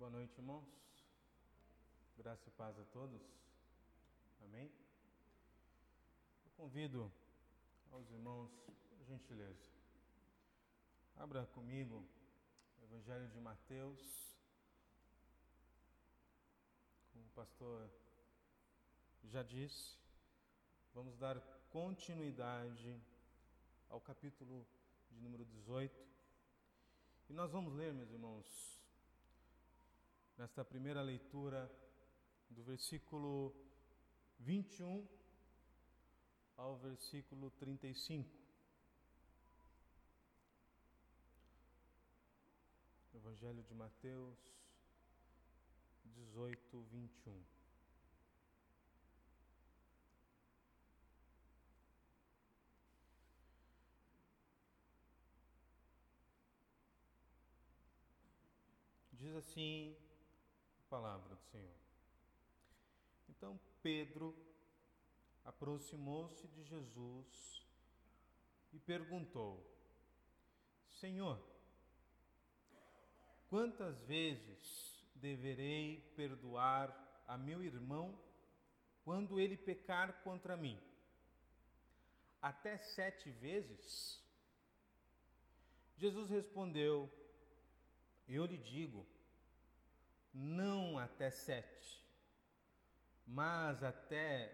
Boa noite, irmãos. Graça e paz a todos. Amém. Eu convido aos irmãos, por gentileza, abra comigo o Evangelho de Mateus, como o pastor já disse, vamos dar continuidade ao capítulo de número 18. E nós vamos ler, meus irmãos, nesta primeira leitura do versículo 21 ao versículo 35. Evangelho de Mateus 18, 21. Diz assim palavra do Senhor. Então Pedro aproximou-se de Jesus e perguntou: Senhor, quantas vezes deverei perdoar a meu irmão quando ele pecar contra mim? Até sete vezes? Jesus respondeu: Eu lhe digo, não até sete, mas até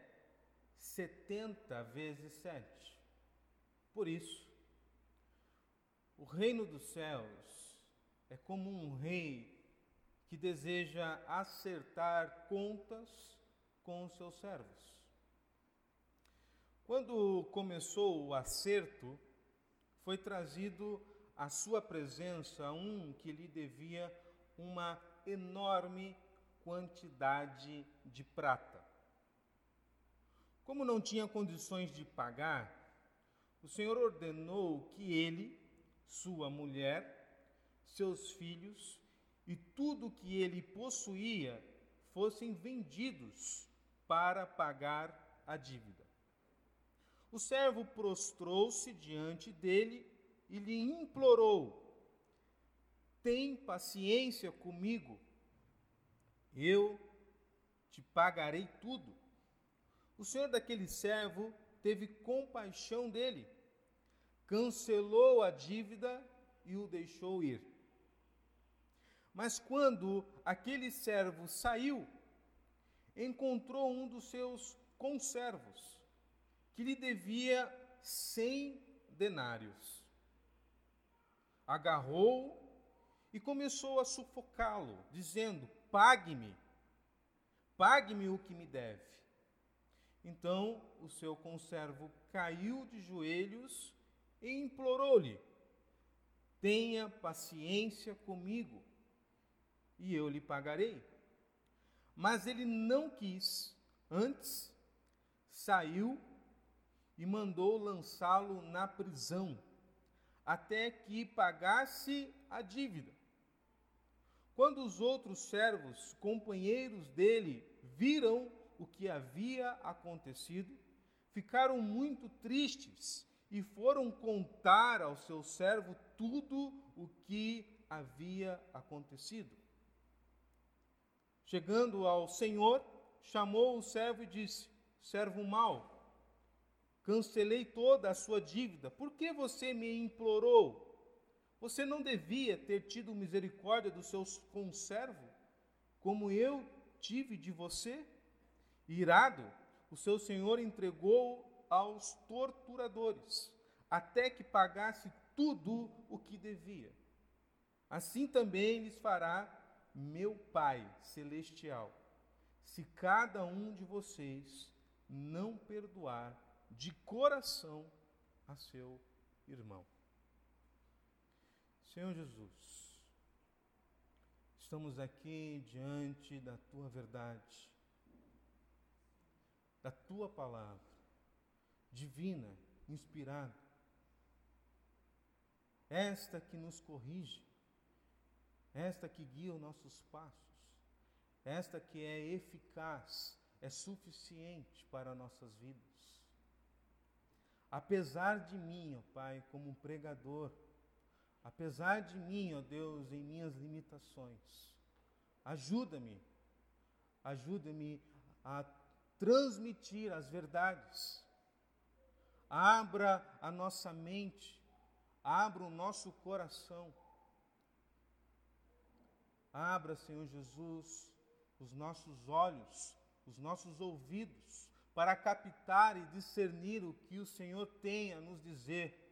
setenta vezes sete. Por isso, o reino dos céus é como um rei que deseja acertar contas com os seus servos. Quando começou o acerto, foi trazido à sua presença um que lhe devia uma enorme quantidade de prata. Como não tinha condições de pagar, o Senhor ordenou que ele, sua mulher, seus filhos e tudo que ele possuía fossem vendidos para pagar a dívida. O servo prostrou-se diante dele e lhe implorou: tem paciência comigo, eu te pagarei tudo. O senhor daquele servo teve compaixão dele, cancelou a dívida e o deixou ir. Mas quando aquele servo saiu, encontrou um dos seus conservos, que lhe devia cem denários. Agarrou e começou a sufocá-lo, dizendo: Pague-me, pague-me o que me deve. Então o seu conservo caiu de joelhos e implorou-lhe: Tenha paciência comigo, e eu lhe pagarei. Mas ele não quis, antes saiu e mandou lançá-lo na prisão, até que pagasse a dívida. Quando os outros servos, companheiros dele, viram o que havia acontecido, ficaram muito tristes e foram contar ao seu servo tudo o que havia acontecido. Chegando ao Senhor, chamou o servo e disse: Servo mau, cancelei toda a sua dívida, por que você me implorou? Você não devia ter tido misericórdia do seu conservo, como eu tive de você? Irado, o seu senhor entregou aos torturadores, até que pagasse tudo o que devia. Assim também lhes fará meu Pai celestial, se cada um de vocês não perdoar de coração a seu irmão. Senhor Jesus, estamos aqui diante da tua verdade, da tua palavra, divina, inspirada, esta que nos corrige, esta que guia os nossos passos, esta que é eficaz, é suficiente para nossas vidas. Apesar de mim, ó Pai, como um pregador, Apesar de mim, ó Deus, em minhas limitações, ajuda-me, ajuda-me a transmitir as verdades. Abra a nossa mente, abra o nosso coração. Abra, Senhor Jesus, os nossos olhos, os nossos ouvidos, para captar e discernir o que o Senhor tem a nos dizer.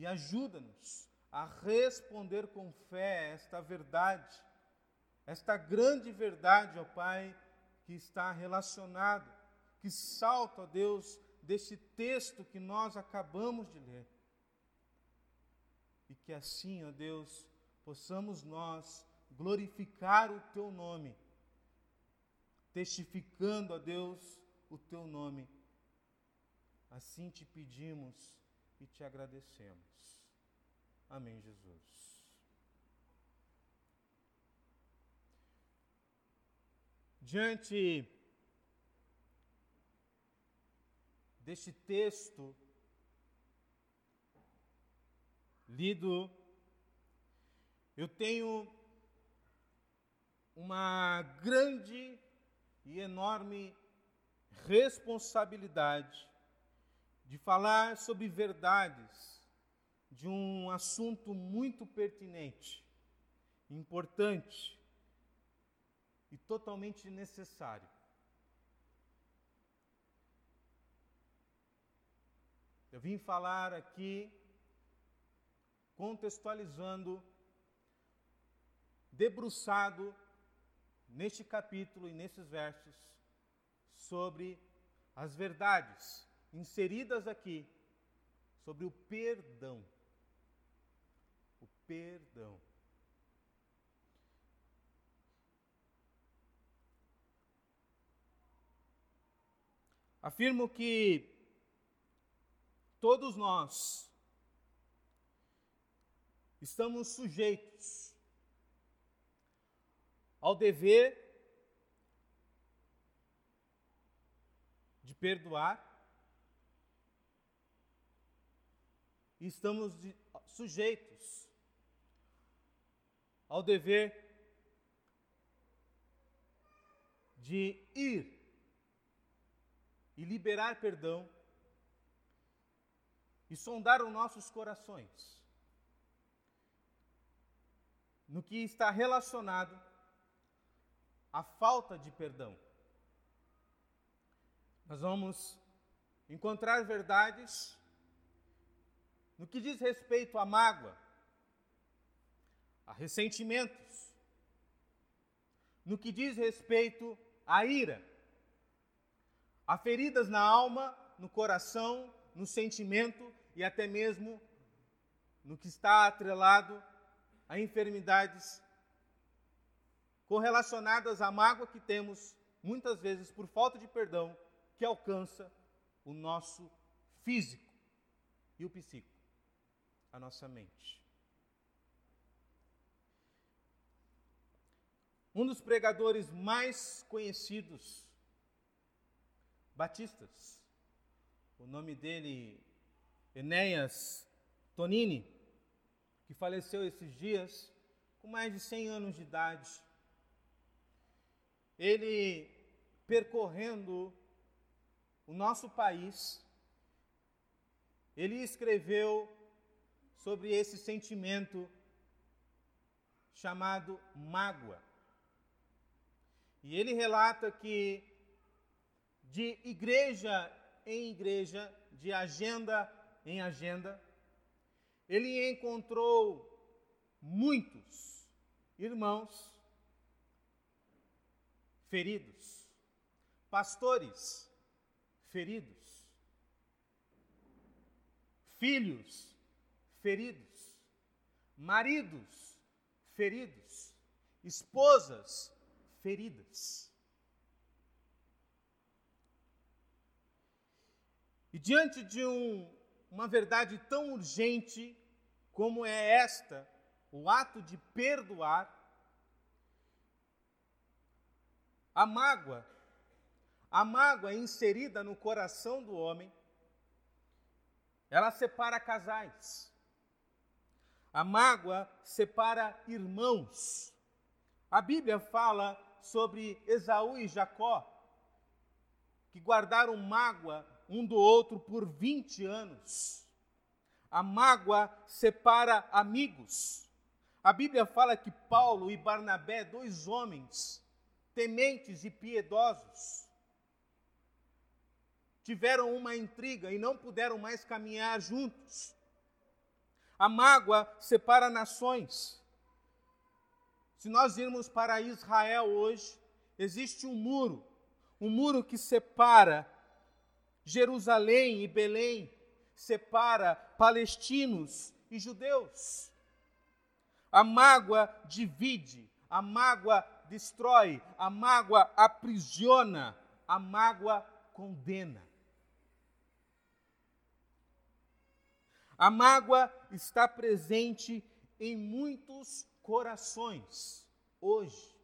E ajuda-nos a responder com fé esta verdade, esta grande verdade, ó Pai, que está relacionado, que salta, ó Deus, deste texto que nós acabamos de ler. E que assim, ó Deus, possamos nós glorificar o Teu nome, testificando, ó Deus, o Teu nome. Assim te pedimos e te agradecemos. Amém, Jesus. Diante deste texto lido, eu tenho uma grande e enorme responsabilidade de falar sobre verdades de um assunto muito pertinente, importante e totalmente necessário. Eu vim falar aqui contextualizando, debruçado neste capítulo e nesses versos sobre as verdades inseridas aqui sobre o perdão perdão. Afirmo que todos nós estamos sujeitos ao dever de perdoar e estamos sujeitos ao dever de ir e liberar perdão e sondar os nossos corações no que está relacionado à falta de perdão. Nós vamos encontrar verdades no que diz respeito à mágoa, a ressentimentos. No que diz respeito à ira, a feridas na alma, no coração, no sentimento e até mesmo no que está atrelado a enfermidades correlacionadas à mágoa que temos, muitas vezes por falta de perdão, que alcança o nosso físico e o psíquico, a nossa mente. um dos pregadores mais conhecidos, batistas. O nome dele, Enéas Tonini, que faleceu esses dias com mais de 100 anos de idade. Ele percorrendo o nosso país, ele escreveu sobre esse sentimento chamado mágoa. E ele relata que de igreja em igreja, de agenda em agenda, ele encontrou muitos irmãos feridos, pastores feridos, filhos feridos, maridos feridos, esposas feridas. E diante de um, uma verdade tão urgente como é esta, o ato de perdoar, a mágoa, a mágoa inserida no coração do homem, ela separa casais. A mágoa separa irmãos. A Bíblia fala sobre Esaú e Jacó, que guardaram mágoa um do outro por 20 anos. A mágoa separa amigos. A Bíblia fala que Paulo e Barnabé, dois homens tementes e piedosos, tiveram uma intriga e não puderam mais caminhar juntos. A mágoa separa nações. Se nós irmos para Israel hoje, existe um muro, um muro que separa Jerusalém e Belém, separa palestinos e judeus. A mágoa divide, a mágoa destrói, a mágoa aprisiona, a mágoa condena. A mágoa está presente em muitos corações hoje.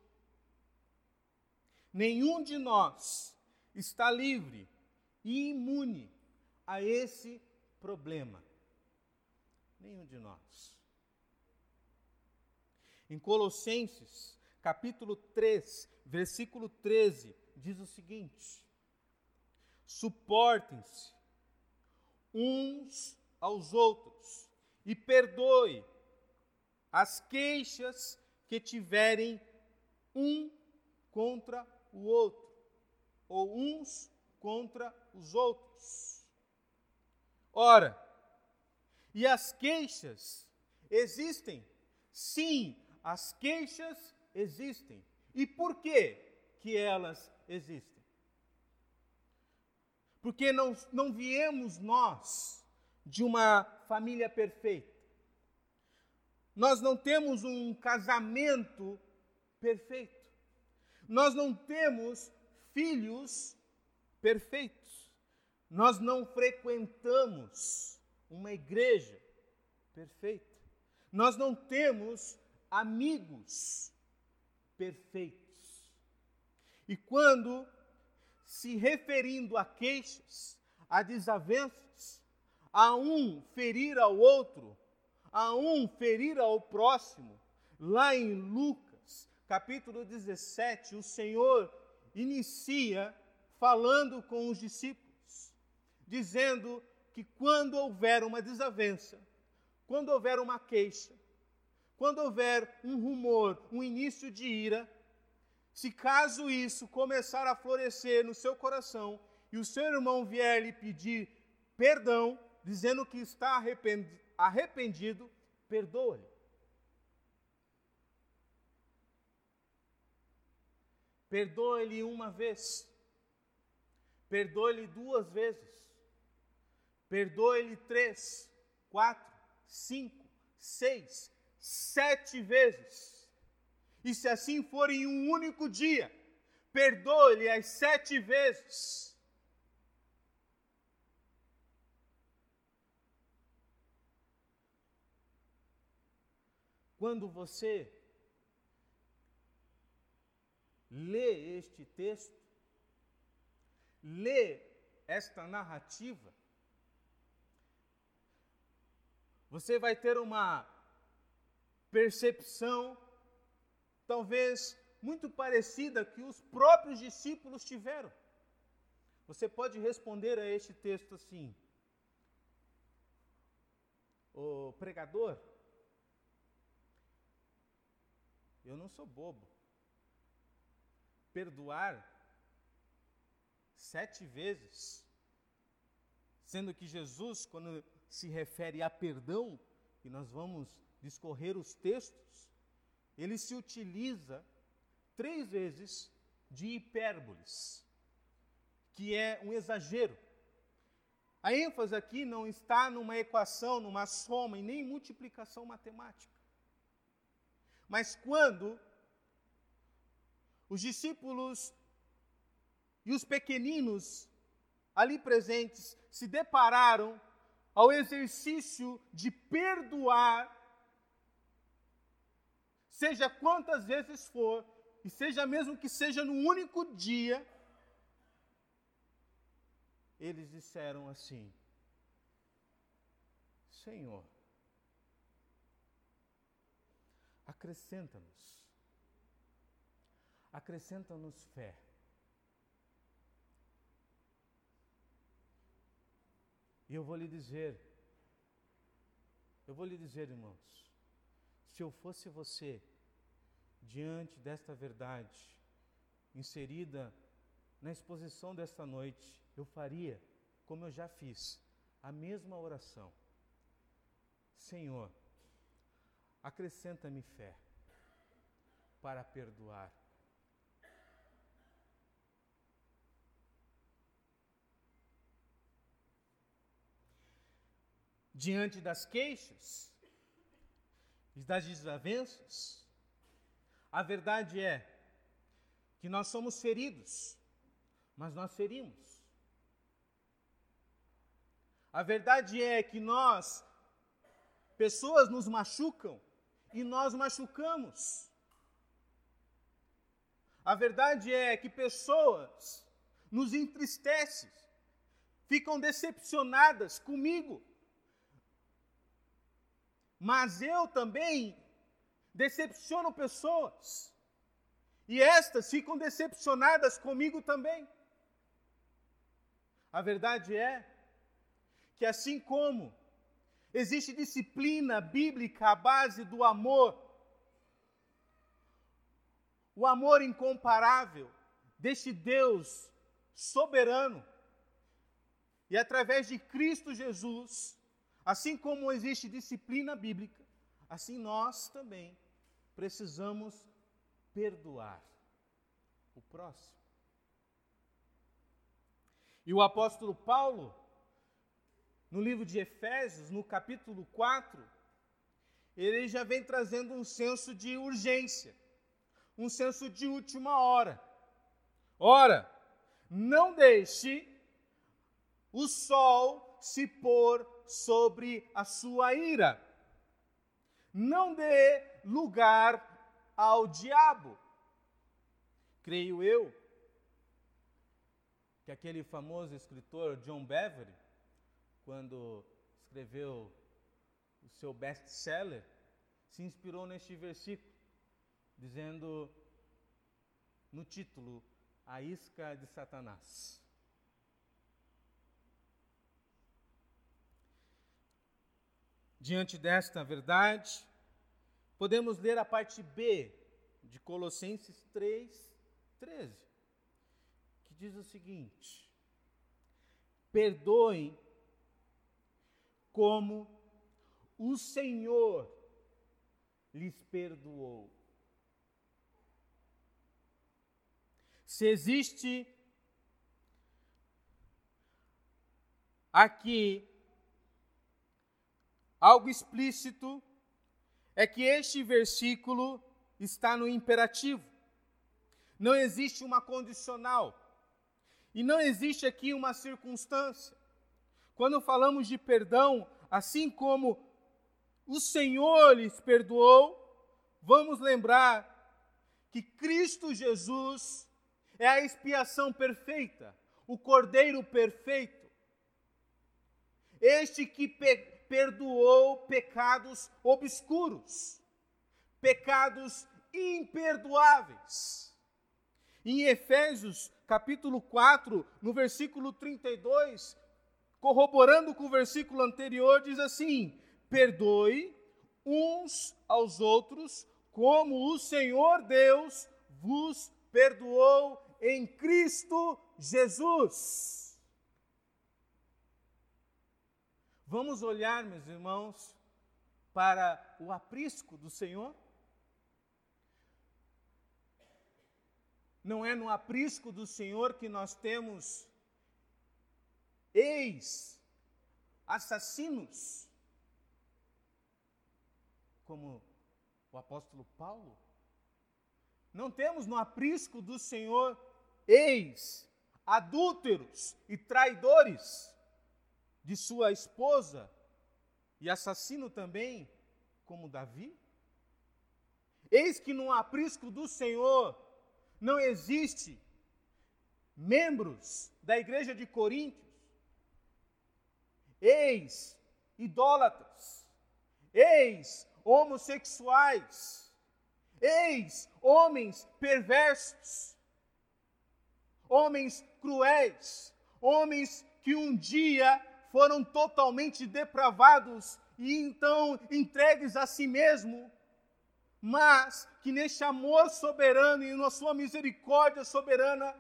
Nenhum de nós está livre e imune a esse problema. Nenhum de nós. Em Colossenses, capítulo 3, versículo 13, diz o seguinte: Suportem-se uns aos outros e perdoe as queixas que tiverem um contra o outro, ou uns contra os outros. Ora, e as queixas existem? Sim, as queixas existem. E por que que elas existem? Porque não, não viemos nós de uma família perfeita. Nós não temos um casamento perfeito. Nós não temos filhos perfeitos. Nós não frequentamos uma igreja perfeita. Nós não temos amigos perfeitos. E quando se referindo a queixas, a desavenças, a um ferir ao outro, a um ferir ao próximo. Lá em Lucas, capítulo 17, o Senhor inicia falando com os discípulos, dizendo que quando houver uma desavença, quando houver uma queixa, quando houver um rumor, um início de ira, se caso isso começar a florescer no seu coração e o seu irmão vier lhe pedir perdão, dizendo que está arrependido, arrependido perdoa-lhe. Perdoa-lhe uma vez, perdoa-lhe duas vezes, perdoa-lhe três, quatro, cinco, seis, sete vezes. E se assim for em um único dia, perdoa-lhe as sete vezes. Quando você lê este texto, lê esta narrativa, você vai ter uma percepção, talvez muito parecida que os próprios discípulos tiveram. Você pode responder a este texto assim: O pregador, Eu não sou bobo. Perdoar sete vezes, sendo que Jesus, quando se refere a perdão, e nós vamos discorrer os textos, ele se utiliza três vezes de hipérboles, que é um exagero. A ênfase aqui não está numa equação, numa soma e nem multiplicação matemática. Mas quando os discípulos e os pequeninos ali presentes se depararam ao exercício de perdoar, seja quantas vezes for, e seja mesmo que seja no único dia, eles disseram assim: Senhor, acrescenta-nos acrescenta-nos fé. E eu vou lhe dizer, eu vou lhe dizer, irmãos, se eu fosse você, diante desta verdade, inserida na exposição desta noite, eu faria, como eu já fiz, a mesma oração. Senhor, acrescenta-me fé para perdoar. Diante das queixas e das desavenças, a verdade é que nós somos feridos, mas nós ferimos. A verdade é que nós, pessoas nos machucam e nós machucamos. A verdade é que pessoas nos entristecem, ficam decepcionadas comigo. Mas eu também decepciono pessoas. E estas ficam decepcionadas comigo também. A verdade é que assim como existe disciplina bíblica à base do amor, o amor incomparável deste Deus soberano, e através de Cristo Jesus, assim como existe disciplina bíblica, assim nós também precisamos perdoar o próximo. E o apóstolo Paulo, no livro de Efésios, no capítulo 4, ele já vem trazendo um senso de urgência, um senso de última hora. Ora, não deixe o sol se pôr sobre a sua ira. Não dê lugar ao diabo. Creio eu que aquele famoso escritor John Beverly quando escreveu o seu best-seller, se inspirou neste versículo, dizendo no título A Isca de Satanás. Diante desta verdade, podemos ler a parte B de Colossenses 3, 13, que diz o seguinte: Perdoem como o Senhor lhes perdoou. Se existe aqui algo explícito, é que este versículo está no imperativo. Não existe uma condicional. E não existe aqui uma circunstância. Quando falamos de perdão, assim como o Senhor lhes perdoou, vamos lembrar que Cristo Jesus é a expiação perfeita, o Cordeiro perfeito. Este que pe perdoou pecados obscuros, pecados imperdoáveis. Em Efésios, capítulo 4, no versículo 32, corroborando com o versículo anterior, diz assim: perdoe uns aos outros, como o Senhor Deus vos perdoou em Cristo Jesus. Vamos olhar, meus irmãos, para o aprisco do Senhor? Não é no aprisco do Senhor que nós temos ex assassinos, como o apóstolo Paulo. Não temos no aprisco do Senhor ex adúlteros e traidores de sua esposa e assassino também, como Davi? Eis que no aprisco do Senhor não existe membros da igreja de Corinto ex-idólatras, ex-homossexuais, ex homens perversos, homens cruéis, homens que um dia foram totalmente depravados e então entregues a si mesmo, mas que neste amor soberano e na sua misericórdia soberana,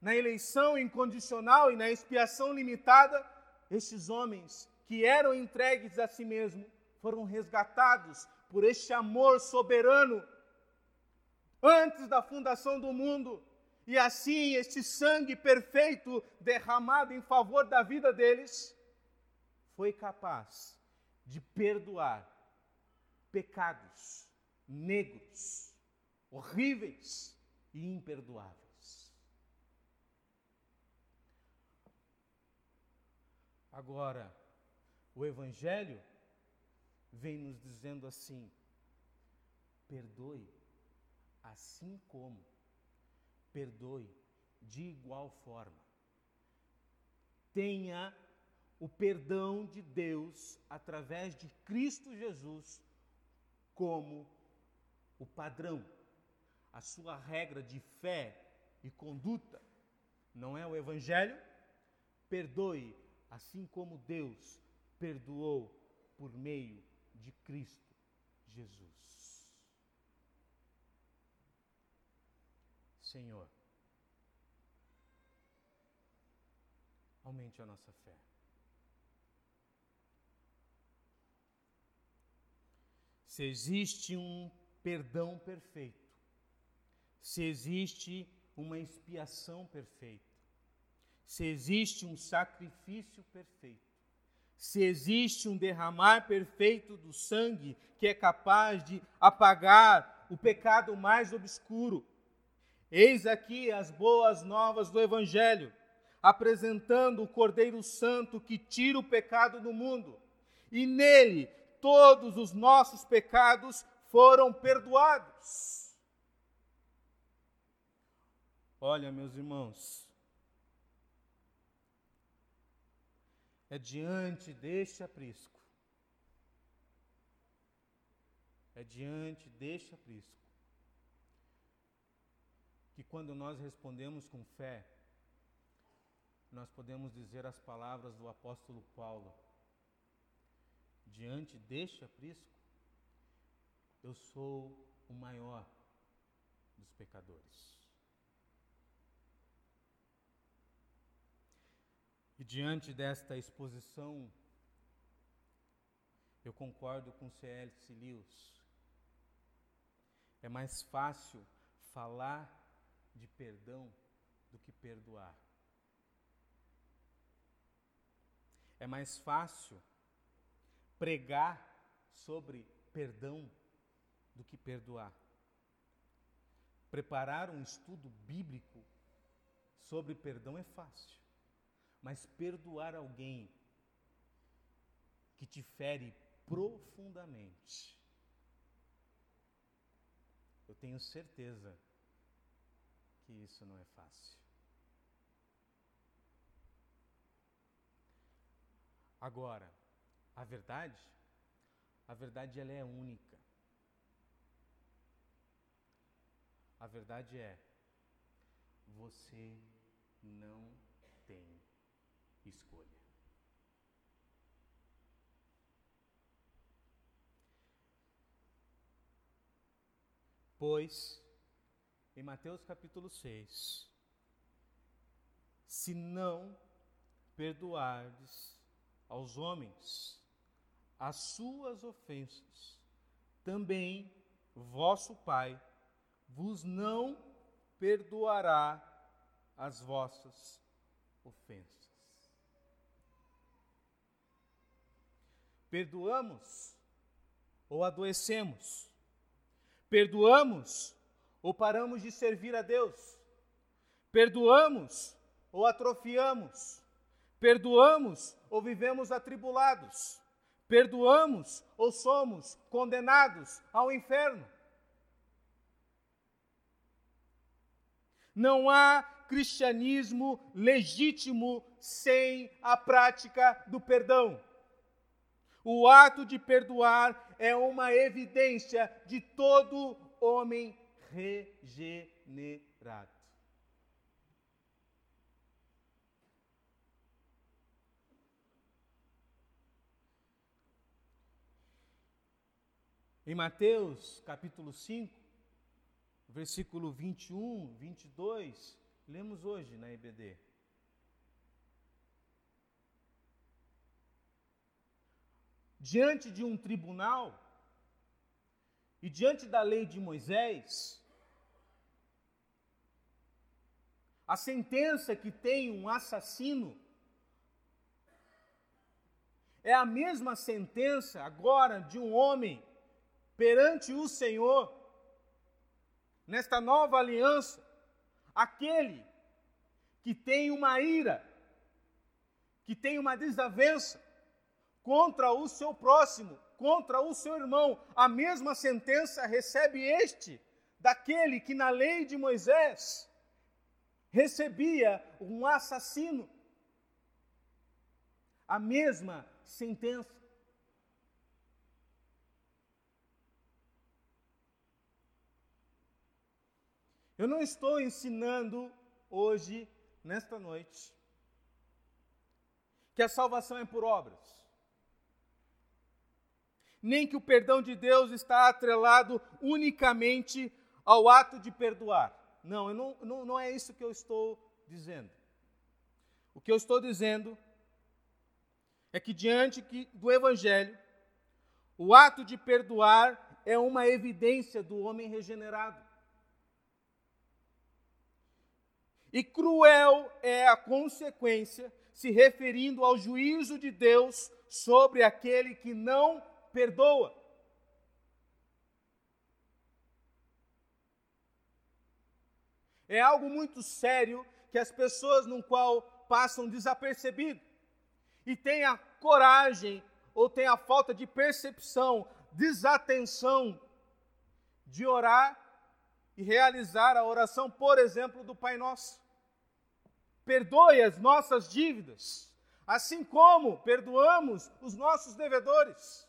na eleição incondicional e na expiação limitada, estes homens que eram entregues a si mesmo foram resgatados por este amor soberano antes da fundação do mundo. E assim, este sangue perfeito derramado em favor da vida deles foi capaz de perdoar pecados negros, horríveis e imperdoáveis. Agora, o Evangelho vem nos dizendo assim: perdoe assim como, perdoe de igual forma. Tenha o perdão de Deus através de Cristo Jesus como o padrão, a sua regra de fé e conduta. Não é o Evangelho? Perdoe assim como Deus perdoou por meio de Cristo Jesus. Senhor, aumente a nossa fé. Se existe um perdão perfeito, se existe uma expiação perfeita, se existe um sacrifício perfeito, se existe um derramar perfeito do sangue que é capaz de apagar o pecado mais obscuro. Eis aqui as boas novas do Evangelho, apresentando o Cordeiro Santo que tira o pecado do mundo, e nele todos os nossos pecados foram perdoados. Olha, meus irmãos, é diante deste aprisco, é diante deste aprisco, que quando nós respondemos com fé, nós podemos dizer as palavras do apóstolo Paulo: diante deste aprisco, eu sou o maior dos pecadores. Diante desta exposição, eu concordo com C.L.C. Lewis. É mais fácil falar de perdão do que perdoar. É mais fácil pregar sobre perdão do que perdoar. Preparar um estudo bíblico sobre perdão é fácil, mas perdoar alguém que te fere profundamente, eu tenho certeza que isso não é fácil. Agora, a verdade, a verdade ela é única. A verdade é, você não tem escolha. Pois, em Mateus capítulo 6, se não perdoardes aos homens as suas ofensas, também vosso Pai vos não perdoará as vossas ofensas. Perdoamos ou adoecemos? Perdoamos ou paramos de servir a Deus? Perdoamos ou atrofiamos? Perdoamos ou vivemos atribulados? Perdoamos ou somos condenados ao inferno? Não há cristianismo legítimo sem a prática do perdão. O ato de perdoar é uma evidência de todo homem regenerado. Em Mateus capítulo 5, versículo 21, 22, lemos hoje na EBD. Diante de um tribunal e diante da lei de Moisés, a sentença que tem um assassino é a mesma sentença agora de um homem perante o Senhor, nesta nova aliança, aquele que tem uma ira, que tem uma desavença contra o seu próximo, contra o seu irmão, a mesma sentença recebe este daquele que na lei de Moisés recebia um assassino. A mesma sentença. Eu não estou ensinando hoje, nesta noite, que a salvação é por obras. Nem que o perdão de Deus está atrelado unicamente ao ato de perdoar. Não, não, não, não é isso que eu estou dizendo. O que eu estou dizendo é que diante do Evangelho, o ato de perdoar é uma evidência do homem regenerado. E cruel é a consequência, se referindo ao juízo de Deus sobre aquele que não perdoa. É algo muito sério que as pessoas no qual passam desapercebido e têm a coragem ou têm a falta de percepção, desatenção de orar e realizar a oração, por exemplo, do Pai Nosso. Perdoe as nossas dívidas, assim como perdoamos os nossos devedores.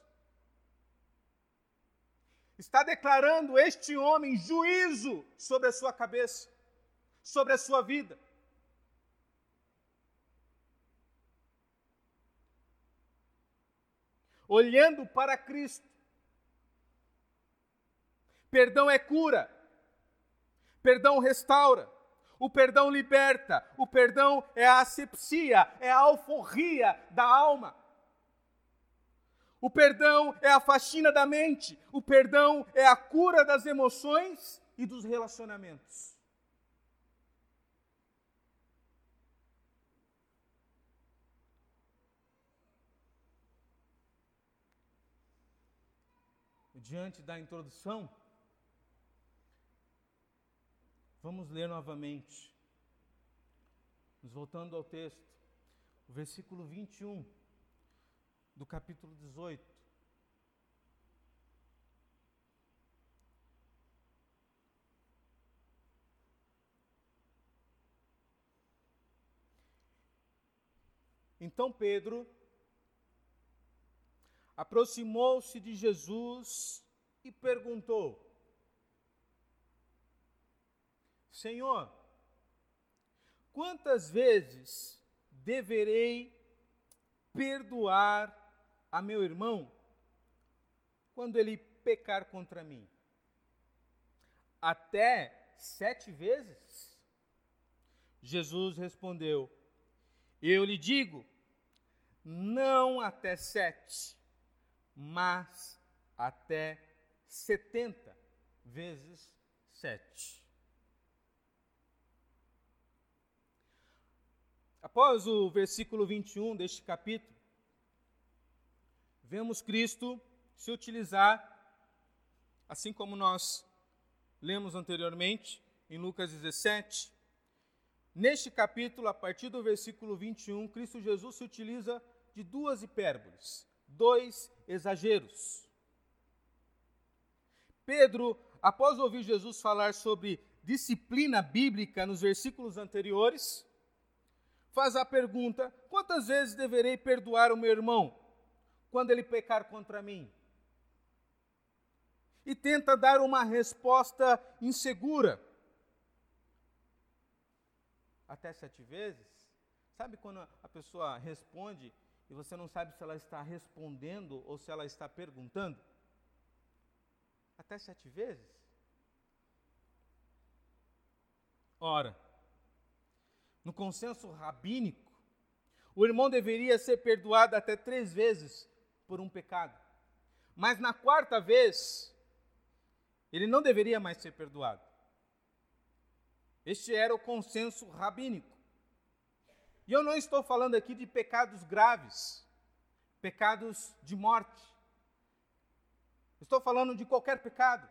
Está declarando este homem juízo sobre a sua cabeça, sobre a sua vida. Olhando para Cristo. Perdão é cura. Perdão restaura. O perdão liberta. O perdão é a asepsia, é a alforria da alma. O perdão é a faxina da mente. O perdão é a cura das emoções e dos relacionamentos. Diante da introdução, Vamos ler novamente. Nos voltando ao texto, o versículo 21 do capítulo 18. Então Pedro aproximou-se de Jesus e perguntou: Senhor, quantas vezes deverei perdoar a meu irmão quando ele pecar contra mim? Até sete vezes? Jesus respondeu: Eu lhe digo, não até sete, mas até setenta vezes sete. Após o versículo 21 deste capítulo, vemos Cristo se utilizar, assim como nós lemos anteriormente em Lucas 17. Neste capítulo, a partir do versículo 21, Cristo Jesus se utiliza de duas hipérboles, dois exageros. Pedro, após ouvir Jesus falar sobre disciplina bíblica nos versículos anteriores, faz a pergunta: quantas vezes deverei perdoar o meu irmão quando ele pecar contra mim? e tenta dar uma resposta insegura. Até sete vezes? Sabe quando a pessoa responde e você não sabe se ela está respondendo ou se ela está perguntando? Até sete vezes? Ora, no consenso rabínico, o irmão deveria ser perdoado até três vezes por um pecado. Mas na quarta vez, ele não deveria mais ser perdoado. Este era o consenso rabínico. E eu não estou falando aqui de pecados graves, pecados de morte. Estou falando de qualquer pecado.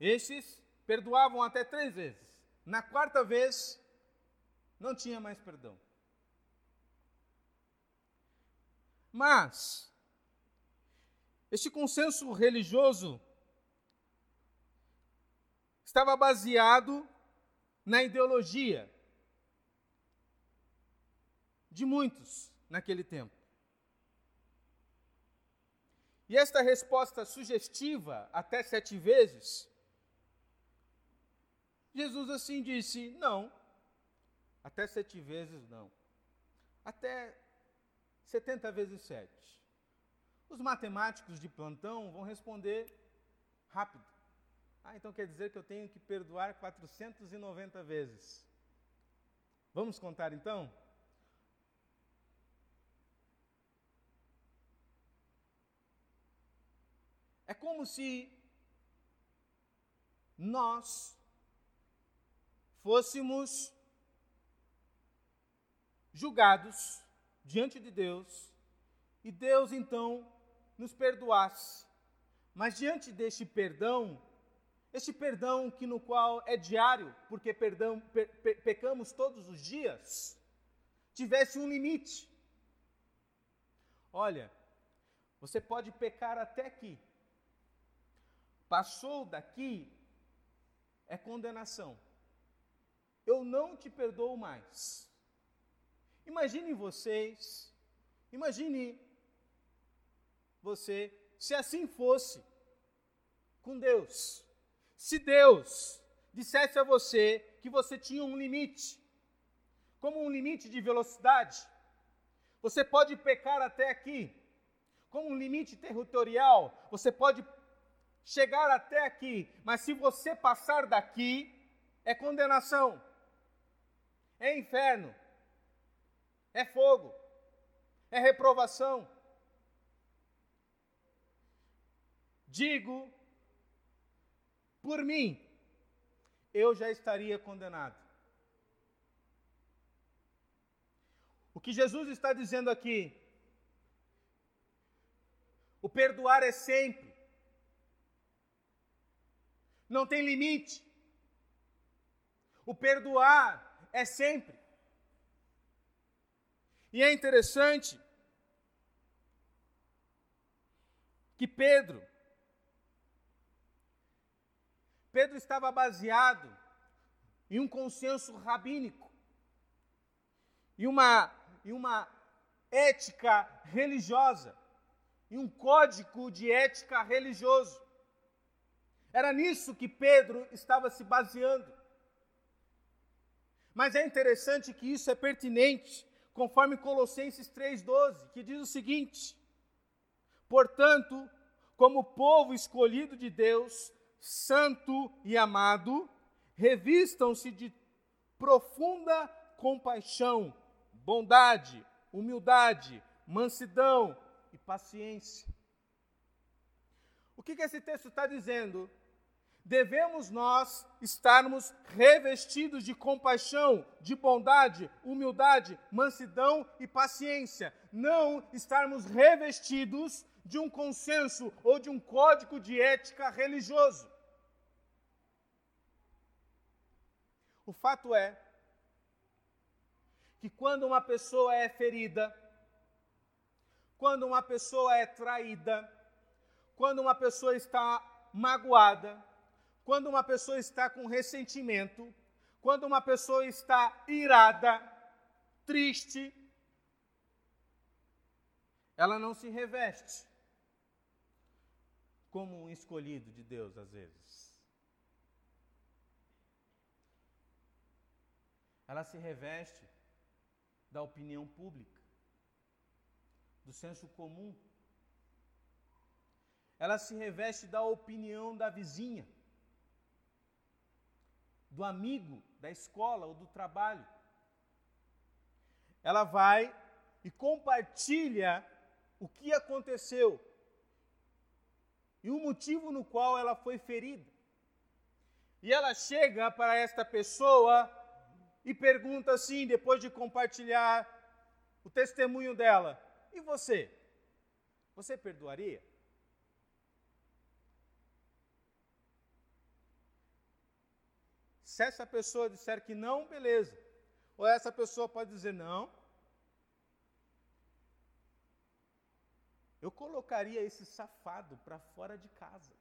Estes perdoavam até três vezes. Na quarta vez, não tinha mais perdão. Mas, este consenso religioso estava baseado na ideologia de muitos naquele tempo. E esta resposta sugestiva, até sete vezes, Jesus assim disse: não, até sete vezes não, até setenta vezes sete. Os matemáticos de plantão vão responder rápido. Ah, então quer dizer que eu tenho que perdoar 490 vezes. Vamos contar então? É como se nós fôssemos julgados diante de Deus e Deus então nos perdoasse. Mas diante deste perdão, este perdão que no qual é diário, porque perdão, pe, pe, pecamos todos os dias, tivesse um limite. Olha, você pode pecar até aqui. Passou daqui é condenação. Eu não te perdoo mais. Imagine vocês, imagine você se assim fosse com Deus. Se Deus dissesse a você que você tinha um limite, como um limite de velocidade, você pode pecar até aqui, como um limite territorial, você pode chegar até aqui, mas se você passar daqui, é condenação, é inferno, é fogo, é reprovação. Digo por mim, eu já estaria condenado. O que Jesus está dizendo aqui, o perdoar é sempre, não tem limite. O perdoar é sempre. E é interessante que Pedro, Pedro estava baseado em um consenso rabínico, em uma, em uma ética religiosa, em um código de ética religioso. Era nisso que Pedro estava se baseando. Mas é interessante que isso é pertinente, conforme Colossenses 3,12, que diz o seguinte: Portanto, como povo escolhido de Deus, santo e amado, revistam-se de profunda compaixão, bondade, humildade, mansidão e paciência. O que, que esse texto está dizendo? Devemos nós estarmos revestidos de compaixão, de bondade, humildade, mansidão e paciência, não estarmos revestidos de um consenso ou de um código de ética religioso. O fato é que quando uma pessoa é ferida, quando uma pessoa é traída, quando uma pessoa está magoada, quando uma pessoa está com ressentimento, quando uma pessoa está irada, triste, ela não se reveste como um escolhido de Deus, às vezes. Ela se reveste da opinião pública, do senso comum. Ela se reveste da opinião da vizinha, do amigo da escola ou do trabalho. Ela vai e compartilha o que aconteceu e o motivo no qual ela foi ferida. E ela chega para esta pessoa e pergunta assim, depois de compartilhar o testemunho dela: E você? Você perdoaria? Se essa pessoa disser que não, beleza. Ou essa pessoa pode dizer não. Eu colocaria esse safado para fora de casa.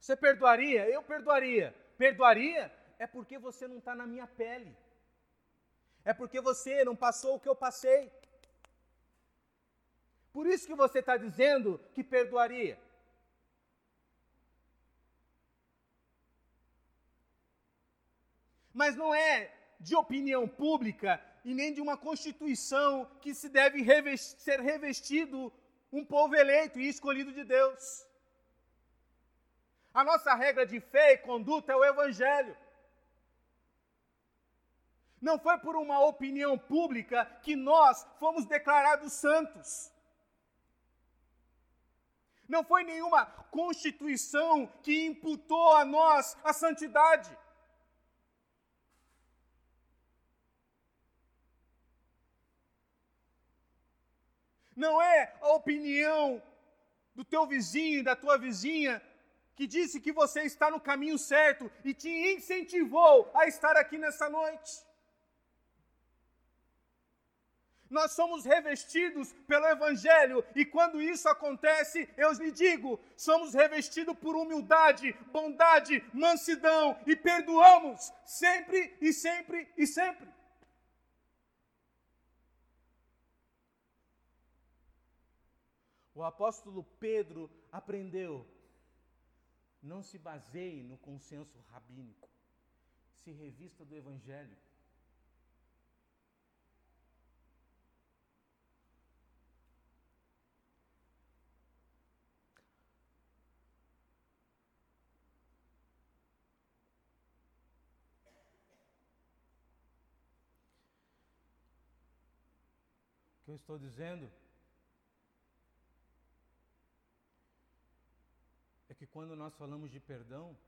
Você perdoaria? Eu perdoaria. Perdoaria é porque você não está na minha pele. É porque você não passou o que eu passei. Por isso que você está dizendo que perdoaria. Mas não é de opinião pública e nem de uma constituição que se deve revestir, ser revestido um povo eleito e escolhido de Deus. A nossa regra de fé e conduta é o Evangelho. Não foi por uma opinião pública que nós fomos declarados santos. Não foi nenhuma constituição que imputou a nós a santidade. Não é a opinião do teu vizinho, da tua vizinha, que disse que você está no caminho certo e te incentivou a estar aqui nessa noite. Nós somos revestidos pelo Evangelho, e quando isso acontece, eu lhe digo, somos revestidos por humildade, bondade, mansidão e perdoamos sempre e sempre e sempre. O apóstolo Pedro aprendeu: não se baseie no consenso rabínico, se revista do Evangelho. O que eu estou dizendo é que quando nós falamos de perdão,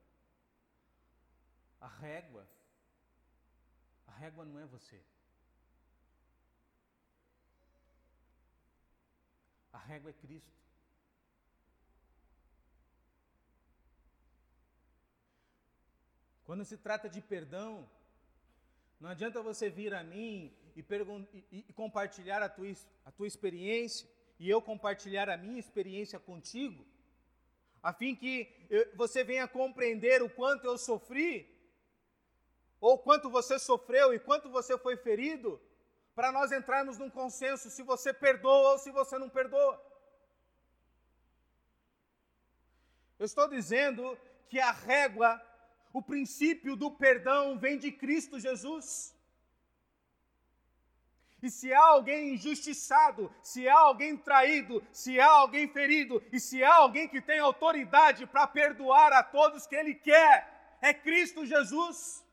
a régua, a régua não é você. A régua é Cristo. Quando se trata de perdão, não adianta você vir a mim e, e, e compartilhar a tua, a tua experiência e eu compartilhar a minha experiência contigo, a fim que você venha compreender o quanto eu sofri, ou quanto você sofreu e quanto você foi ferido, para nós entrarmos num consenso se você perdoa ou se você não perdoa. Eu estou dizendo que a régua, o princípio do perdão vem de Cristo Jesus. E se há alguém injustiçado, se há alguém traído, se há alguém ferido, e se há alguém que tem autoridade para perdoar a todos que Ele quer, é Cristo Jesus.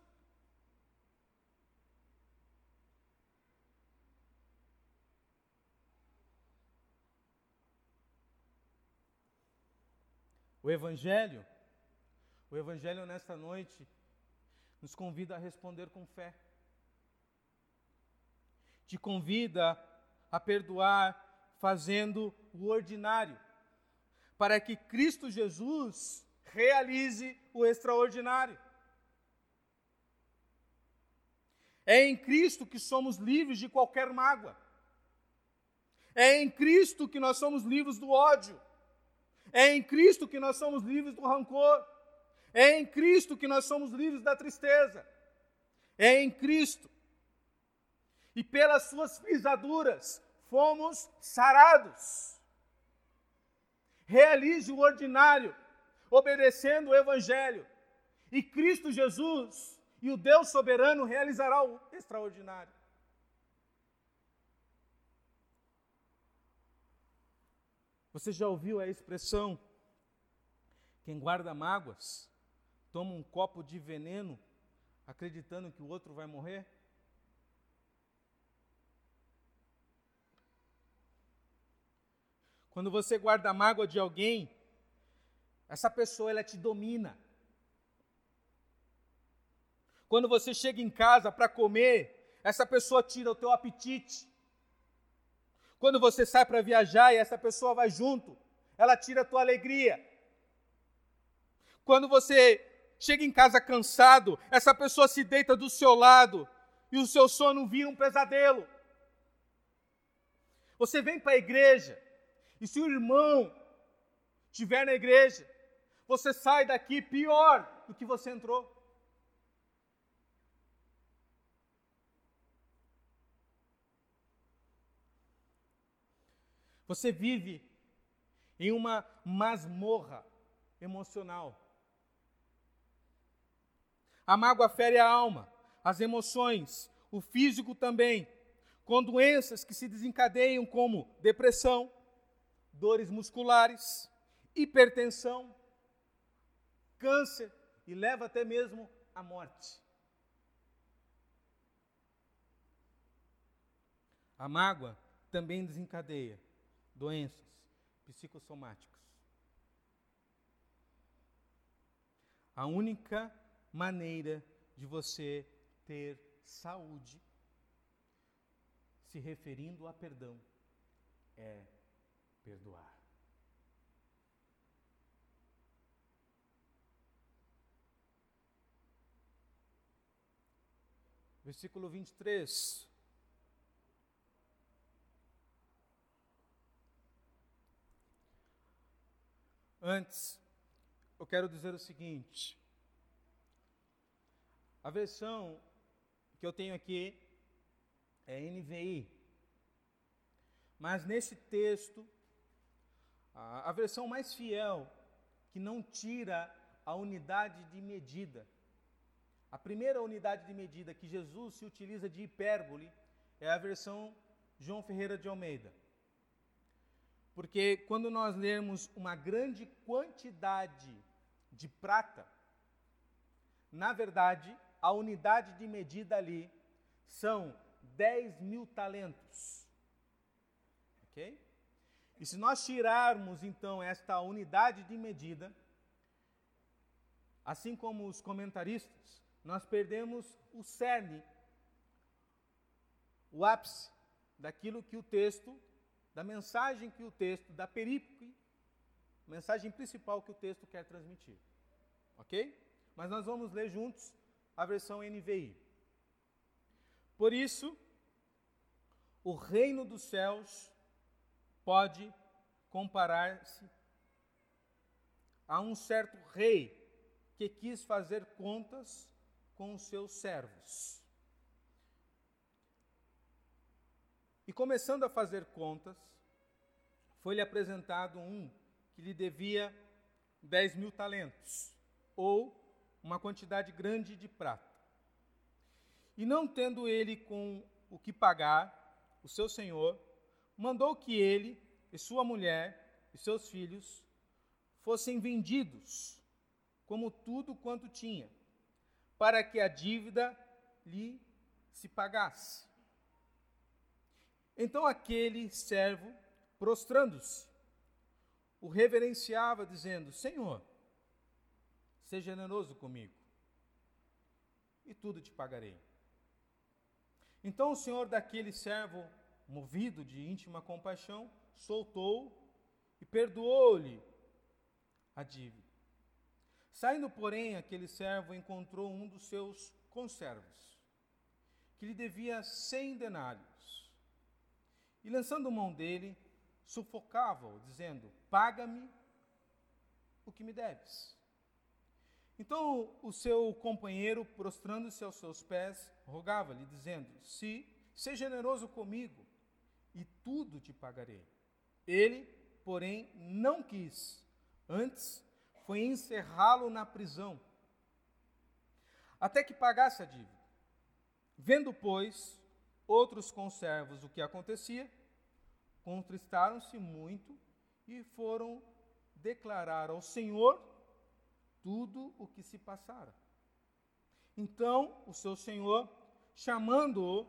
O Evangelho, o Evangelho nesta noite, nos convida a responder com fé te convida a perdoar fazendo o ordinário, para que Cristo Jesus realize o extraordinário. É em Cristo que somos livres de qualquer mágoa. É em Cristo que nós somos livres do ódio. É em Cristo que nós somos livres do rancor. É em Cristo que nós somos livres da tristeza. É em Cristo e pelas suas pisaduras fomos sarados. Realize o ordinário, obedecendo o Evangelho. E Cristo Jesus e o Deus soberano realizará o extraordinário. Você já ouviu a expressão: quem guarda mágoas toma um copo de veneno acreditando que o outro vai morrer? Quando você guarda a mágoa de alguém, essa pessoa ela te domina. Quando você chega em casa para comer, essa pessoa tira o teu apetite. Quando você sai para viajar e essa pessoa vai junto, ela tira a tua alegria. Quando você chega em casa cansado, essa pessoa se deita do seu lado e o seu sono vira um pesadelo. Você vem para a igreja e se o irmão estiver na igreja, você sai daqui pior do que você entrou. Você vive em uma masmorra emocional. A mágoa fere a alma, as emoções, o físico também, com doenças que se desencadeiam como depressão, dores musculares, hipertensão, câncer e leva até mesmo à morte. A mágoa também desencadeia doenças psicossomáticas. A única maneira de você ter saúde, se referindo a perdão, é perdoar. Versículo 23. Antes, eu quero dizer o seguinte: a versão que eu tenho aqui é NVI, mas nesse texto, a, a versão mais fiel, que não tira a unidade de medida, a primeira unidade de medida que Jesus se utiliza de hipérbole é a versão João Ferreira de Almeida. Porque quando nós lermos uma grande quantidade de prata, na verdade, a unidade de medida ali são 10 mil talentos. Ok? E se nós tirarmos então esta unidade de medida, assim como os comentaristas, nós perdemos o cerne, o ápice daquilo que o texto da mensagem que o texto, da perícope, mensagem principal que o texto quer transmitir. Ok? Mas nós vamos ler juntos a versão NVI. Por isso, o reino dos céus pode comparar-se a um certo rei que quis fazer contas com os seus servos. E começando a fazer contas, foi-lhe apresentado um que lhe devia 10 mil talentos, ou uma quantidade grande de prata. E não tendo ele com o que pagar, o seu senhor mandou que ele e sua mulher e seus filhos fossem vendidos, como tudo quanto tinha, para que a dívida lhe se pagasse. Então aquele servo, prostrando-se, o reverenciava, dizendo: Senhor, seja generoso comigo, e tudo te pagarei. Então o senhor daquele servo, movido de íntima compaixão, soltou e perdoou-lhe a dívida. Saindo, porém, aquele servo encontrou um dos seus conservos, que lhe devia cem denários e lançando mão dele, sufocava-o, dizendo: Paga-me o que me deves. Então o seu companheiro, prostrando-se aos seus pés, rogava-lhe, dizendo: Se, seja generoso comigo, e tudo te pagarei. Ele, porém, não quis. Antes, foi encerrá-lo na prisão, até que pagasse a dívida. Vendo, pois, outros conservos o que acontecia, contristaram-se muito e foram declarar ao Senhor tudo o que se passara. Então o seu senhor, chamando-o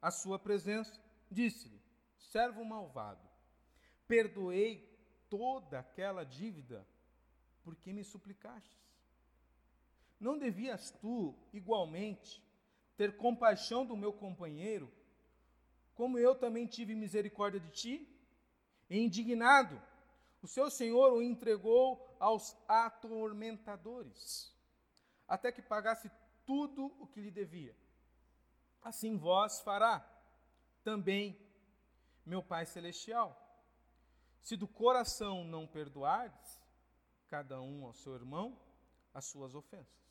à sua presença, disse-lhe: Servo malvado, perdoei toda aquela dívida porque me suplicastes. Não devias tu, igualmente, ter compaixão do meu companheiro, como eu também tive misericórdia de ti? E indignado, o seu senhor o entregou aos atormentadores, até que pagasse tudo o que lhe devia. Assim vós fará também meu Pai Celestial. Se do coração não perdoardes, cada um ao seu irmão, as suas ofensas.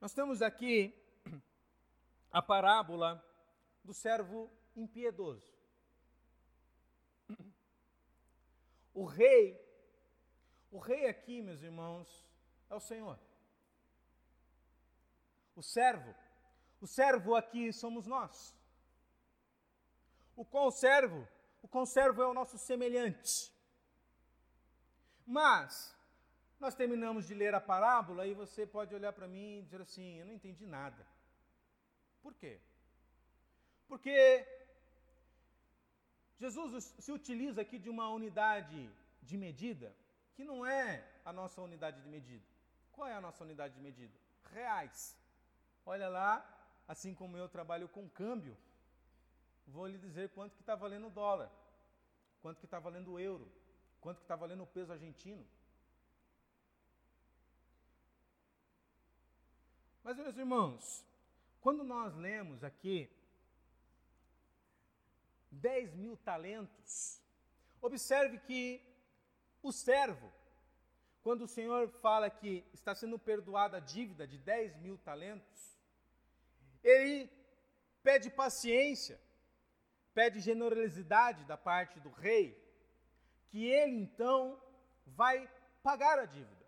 Nós temos aqui a parábola do servo impiedoso. O rei, o rei aqui, meus irmãos, é o Senhor. O servo, o servo aqui somos nós. O conservo, o conservo é o nosso semelhante. Mas, nós terminamos de ler a parábola e você pode olhar para mim e dizer assim: eu não entendi nada. Por quê? Porque Jesus se utiliza aqui de uma unidade de medida que não é a nossa unidade de medida. Qual é a nossa unidade de medida? Reais. Olha lá, assim como eu trabalho com câmbio, vou lhe dizer quanto que está valendo o dólar, quanto que está valendo o euro, quanto que está valendo o peso argentino. Mas, meus irmãos, quando nós lemos aqui 10 mil talentos, observe que o servo, quando o Senhor fala que está sendo perdoada a dívida de 10 mil talentos, ele pede paciência, pede generosidade da parte do rei, que ele então vai pagar a dívida.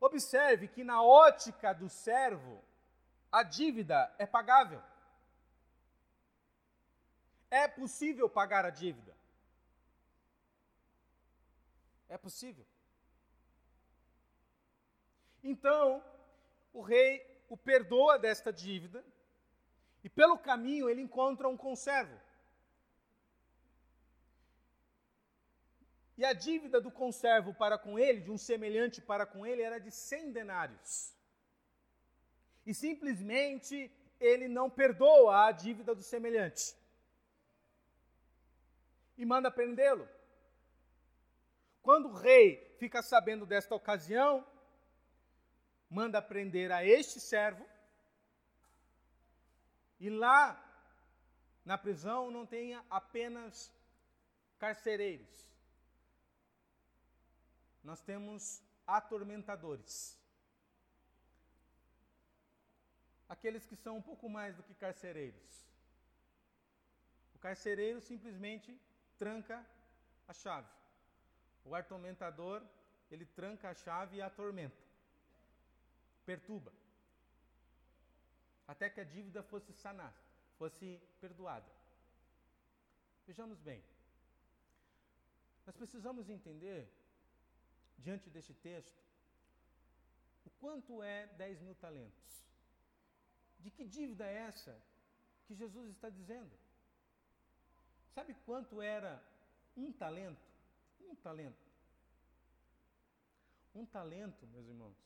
Observe que na ótica do servo, a dívida é pagável. É possível pagar a dívida. É possível. Então, o rei o perdoa desta dívida e pelo caminho ele encontra um conservo. E a dívida do conservo para com ele, de um semelhante para com ele, era de cem denários. E simplesmente ele não perdoa a dívida do semelhante. E manda prendê-lo. Quando o rei fica sabendo desta ocasião, manda prender a este servo, e lá na prisão não tenha apenas carcereiros. Nós temos atormentadores. Aqueles que são um pouco mais do que carcereiros. O carcereiro simplesmente tranca a chave. O atormentador, ele tranca a chave e atormenta perturba. Até que a dívida fosse sanada, fosse perdoada. Vejamos bem. Nós precisamos entender, diante deste texto, o quanto é 10 mil talentos. De que dívida é essa que Jesus está dizendo? Sabe quanto era um talento? Um talento. Um talento, meus irmãos,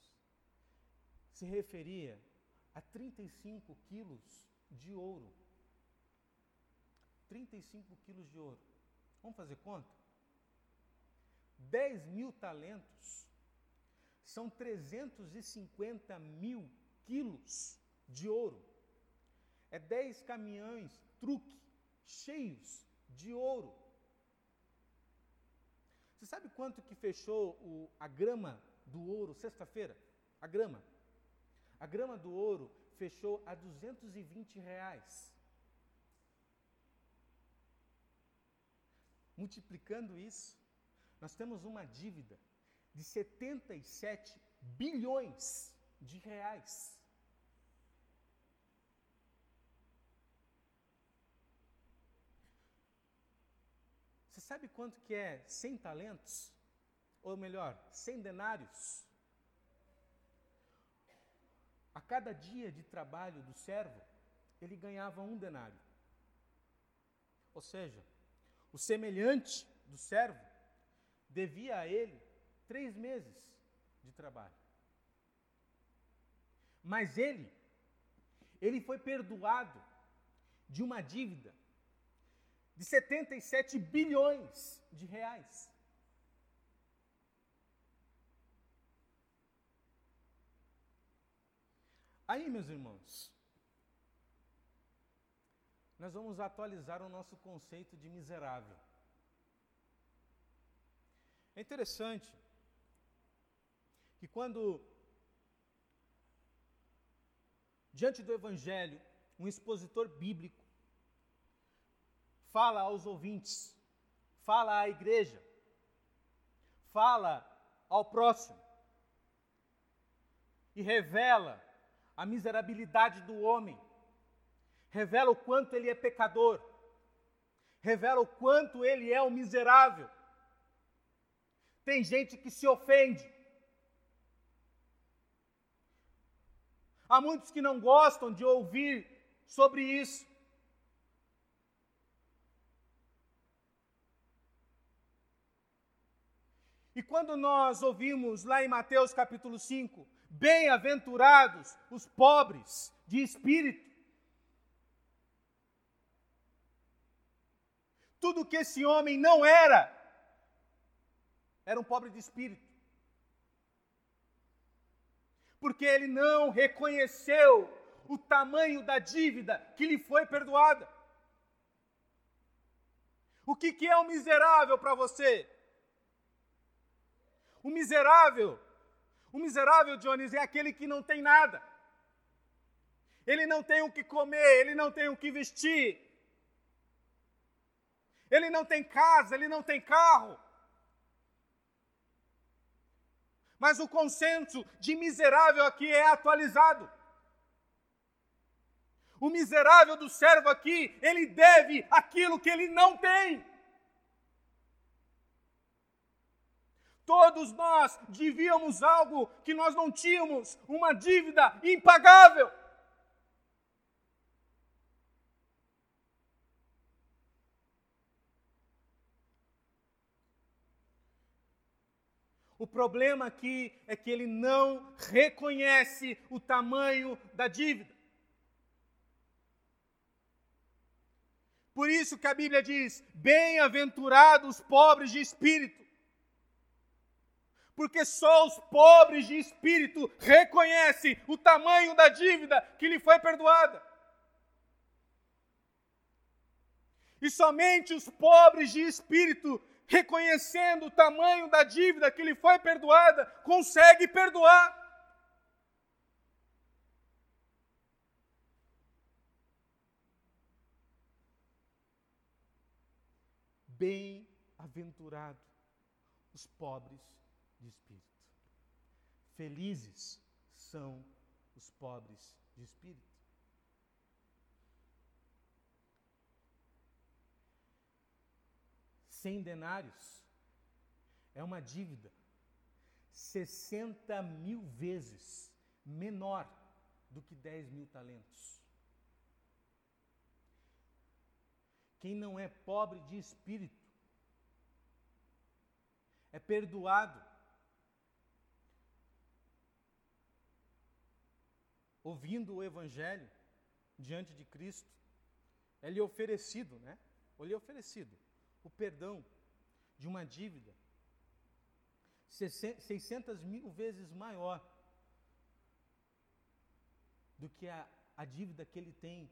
se referia a 35 quilos de ouro. 35 quilos de ouro. Vamos fazer conta? 10 mil talentos são 350 mil quilos de ouro. É 10 caminhões, truque, cheios de ouro. Você sabe quanto que fechou o, a grama do ouro sexta-feira? A grama. A grama do ouro fechou a 220 reais. multiplicando isso, nós temos uma dívida de 77 bilhões de reais. Você sabe quanto que é 100 talentos? Ou melhor, 100 denários? A cada dia de trabalho do servo, ele ganhava um denário. Ou seja, o semelhante do servo devia a ele três meses de trabalho. Mas ele, ele foi perdoado de uma dívida de 77 bilhões de reais. Aí, meus irmãos, nós vamos atualizar o nosso conceito de miserável. É interessante que quando, diante do Evangelho, um expositor bíblico fala aos ouvintes, fala à igreja, fala ao próximo e revela a miserabilidade do homem, revela o quanto ele é pecador, revela o quanto ele é um miserável. Tem gente que se ofende. Há muitos que não gostam de ouvir sobre isso. E quando nós ouvimos lá em Mateus capítulo 5, bem-aventurados os pobres de espírito, tudo que esse homem não era, era um pobre de espírito. Porque ele não reconheceu o tamanho da dívida que lhe foi perdoada. O que, que é o um miserável para você? O miserável, o miserável, Jones, é aquele que não tem nada. Ele não tem o que comer, ele não tem o que vestir. Ele não tem casa, ele não tem carro. Mas o consenso de miserável aqui é atualizado. O miserável do servo aqui, ele deve aquilo que ele não tem. Todos nós devíamos algo que nós não tínhamos, uma dívida impagável. O problema aqui é que ele não reconhece o tamanho da dívida. Por isso que a Bíblia diz: bem-aventurados os pobres de espírito porque só os pobres de espírito reconhecem o tamanho da dívida que lhe foi perdoada. E somente os pobres de espírito, reconhecendo o tamanho da dívida que lhe foi perdoada, conseguem perdoar. Bem-aventurado os pobres. Felizes são os pobres de espírito. Cem denários é uma dívida 60 mil vezes menor do que 10 mil talentos. Quem não é pobre de espírito é perdoado ouvindo o Evangelho diante de Cristo, é lhe oferecido, né? Ou lhe oferecido o perdão de uma dívida 600 mil vezes maior do que a, a dívida que ele tem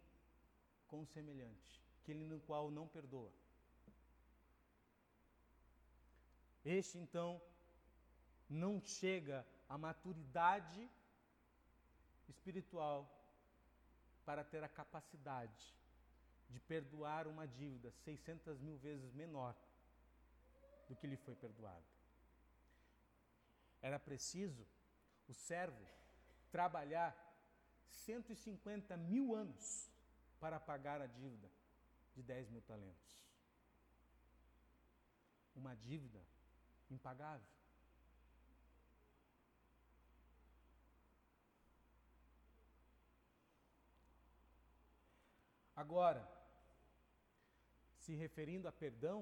com o semelhante, que ele no qual não perdoa. Este então não chega à maturidade espiritual para ter a capacidade de perdoar uma dívida 600 mil vezes menor do que lhe foi perdoado. Era preciso o servo trabalhar 150 mil anos para pagar a dívida de 10 mil talentos. Uma dívida impagável. Agora, se referindo a perdão,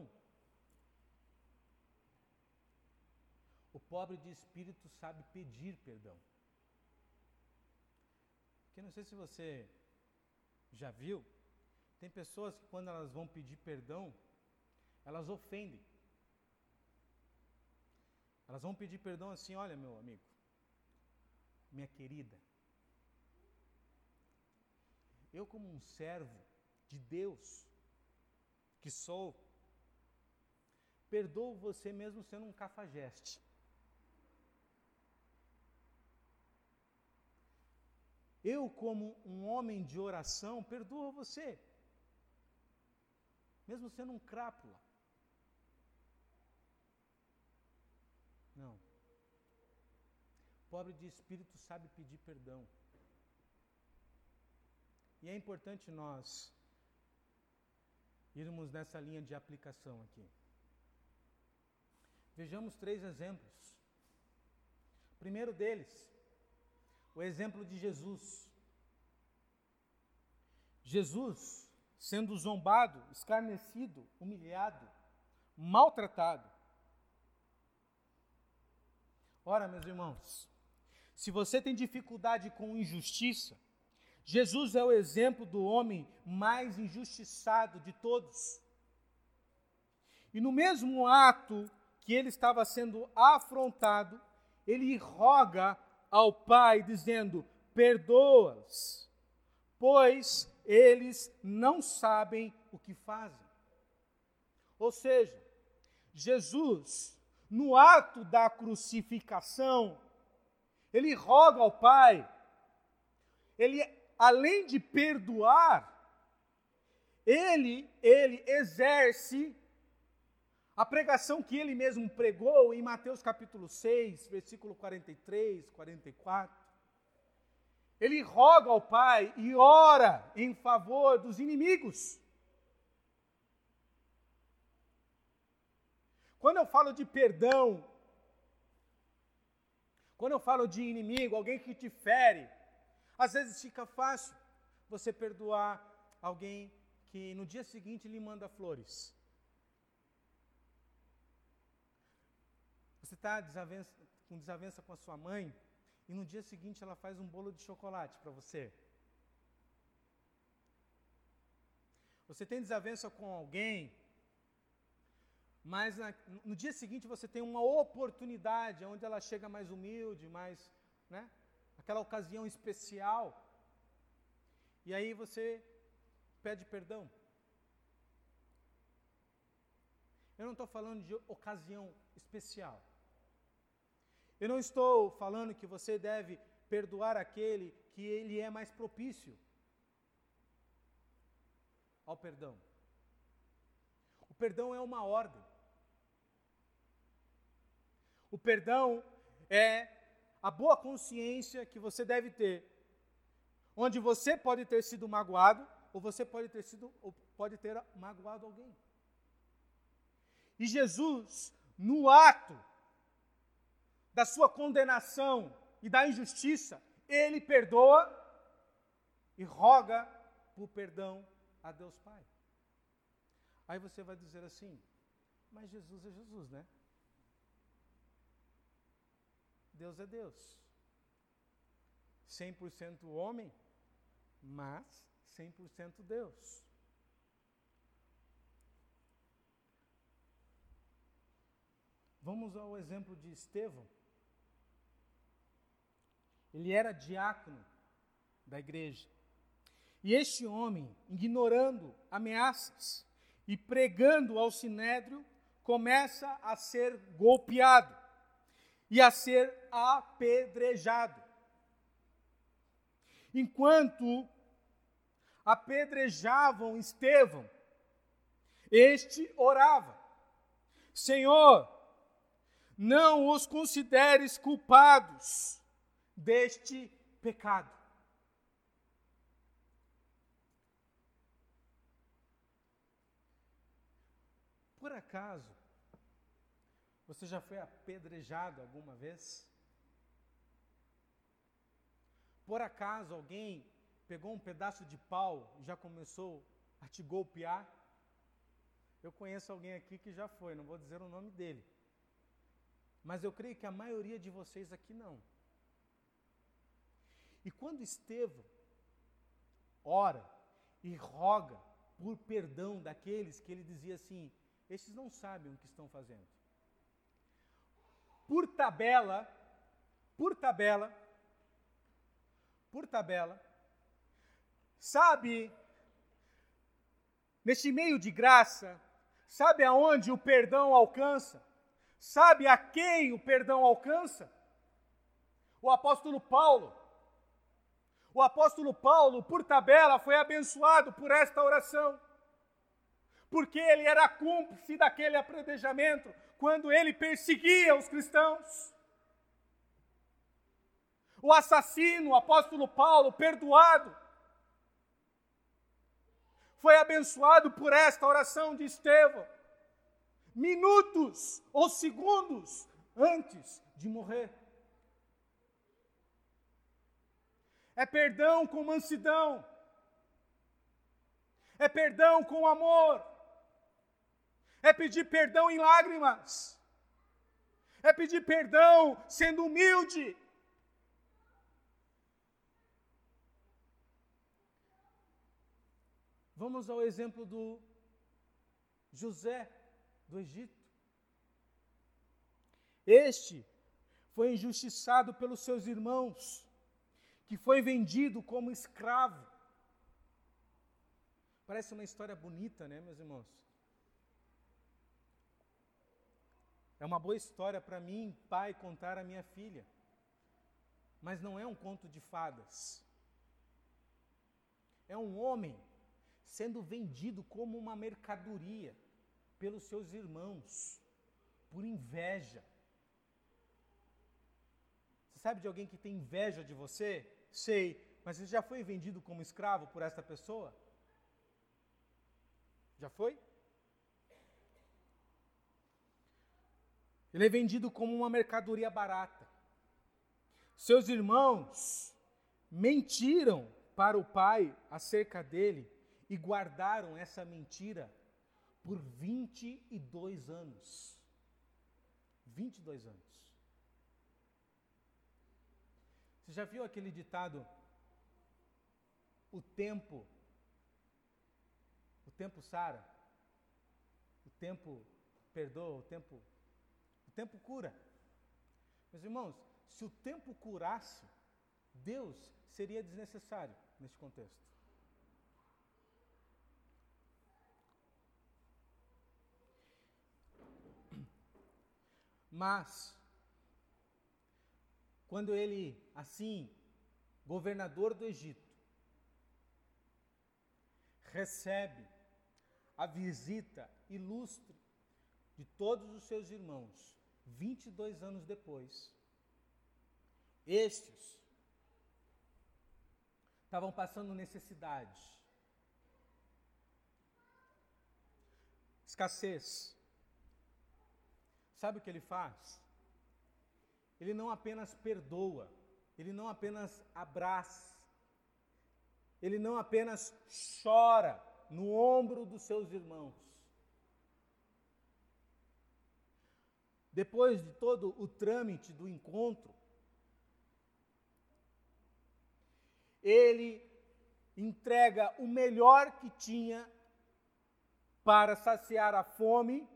o pobre de espírito sabe pedir perdão. Porque não sei se você já viu, tem pessoas que quando elas vão pedir perdão, elas ofendem. Elas vão pedir perdão assim: olha, meu amigo, minha querida, eu, como um servo de Deus que sou, perdoo você mesmo sendo um cafajeste. Eu, como um homem de oração, perdoo você, mesmo sendo um crápula. Não. Pobre de espírito sabe pedir perdão. E é importante nós irmos nessa linha de aplicação aqui. Vejamos três exemplos. primeiro deles, o exemplo de Jesus. Jesus, sendo zombado, escarnecido, humilhado, maltratado. Ora, meus irmãos, se você tem dificuldade com injustiça, Jesus é o exemplo do homem mais injustiçado de todos. E no mesmo ato que ele estava sendo afrontado, ele roga ao Pai, dizendo: Perdoa-os, pois eles não sabem o que fazem. Ou seja, Jesus, no ato da crucificação, ele roga ao Pai, ele além de perdoar, ele, ele exerce a pregação que ele mesmo pregou em Mateus capítulo 6, versículo 43, 44. Ele roga ao Pai e ora em favor dos inimigos. Quando eu falo de perdão, quando eu falo de inimigo, alguém que te fere, às vezes fica fácil você perdoar alguém que no dia seguinte lhe manda flores. Você está com desavença com a sua mãe e no dia seguinte ela faz um bolo de chocolate para você. Você tem desavença com alguém, mas na, no dia seguinte você tem uma oportunidade onde ela chega mais humilde, mais, né? Aquela ocasião especial. E aí você pede perdão. Eu não estou falando de ocasião especial. Eu não estou falando que você deve perdoar aquele que ele é mais propício ao perdão. O perdão é uma ordem. O perdão é a boa consciência que você deve ter, onde você pode ter sido magoado ou você pode ter sido ou pode ter magoado alguém. E Jesus, no ato da sua condenação e da injustiça, ele perdoa e roga por perdão a Deus Pai. Aí você vai dizer assim: mas Jesus é Jesus, né? Deus é Deus. 100% homem, mas 100% Deus. Vamos ao exemplo de Estevão. Ele era diácono da igreja. E este homem, ignorando ameaças e pregando ao sinédrio, começa a ser golpeado e a ser apedrejado. Enquanto apedrejavam Estevão, este orava: Senhor, não os consideres culpados deste pecado. Por acaso, você já foi apedrejado alguma vez? Por acaso alguém pegou um pedaço de pau e já começou a te golpear? Eu conheço alguém aqui que já foi, não vou dizer o nome dele. Mas eu creio que a maioria de vocês aqui não. E quando Estevão ora e roga por perdão daqueles que ele dizia assim: esses não sabem o que estão fazendo. Por tabela, por tabela, por tabela, sabe, neste meio de graça, sabe aonde o perdão alcança? Sabe a quem o perdão alcança? O apóstolo Paulo. O apóstolo Paulo, por tabela, foi abençoado por esta oração porque ele era cúmplice daquele apredejamento quando ele perseguia os cristãos. O assassino, o apóstolo Paulo, perdoado, foi abençoado por esta oração de Estevão, minutos ou segundos antes de morrer. É perdão com mansidão, é perdão com amor é pedir perdão em lágrimas, é pedir perdão sendo humilde. Vamos ao exemplo do José do Egito. Este foi injustiçado pelos seus irmãos, que foi vendido como escravo. Parece uma história bonita, né, meus irmãos? É uma boa história para mim, pai, contar à minha filha. Mas não é um conto de fadas. É um homem sendo vendido como uma mercadoria pelos seus irmãos, por inveja. Você sabe de alguém que tem inveja de você? Sei, mas você já foi vendido como escravo por esta pessoa? Já foi? Ele é vendido como uma mercadoria barata. Seus irmãos mentiram para o pai acerca dele e guardaram essa mentira por 22 anos. 22 anos. Você já viu aquele ditado? O tempo, o tempo sara, o tempo perdoa, o tempo tempo cura. Meus irmãos, se o tempo curasse, Deus seria desnecessário neste contexto. Mas, quando ele, assim, governador do Egito, recebe a visita ilustre de todos os seus irmãos, 22 anos depois, estes estavam passando necessidade, escassez. Sabe o que ele faz? Ele não apenas perdoa, ele não apenas abraça, ele não apenas chora no ombro dos seus irmãos, depois de todo o trâmite do encontro, ele entrega o melhor que tinha para saciar a fome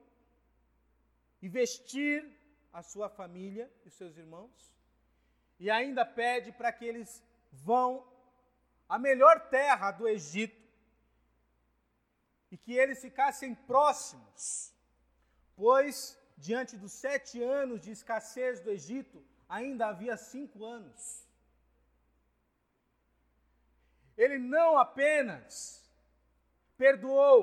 e vestir a sua família e seus irmãos, e ainda pede para que eles vão à melhor terra do Egito e que eles ficassem próximos, pois diante dos sete anos de escassez do Egito, ainda havia cinco anos. Ele não apenas perdoou,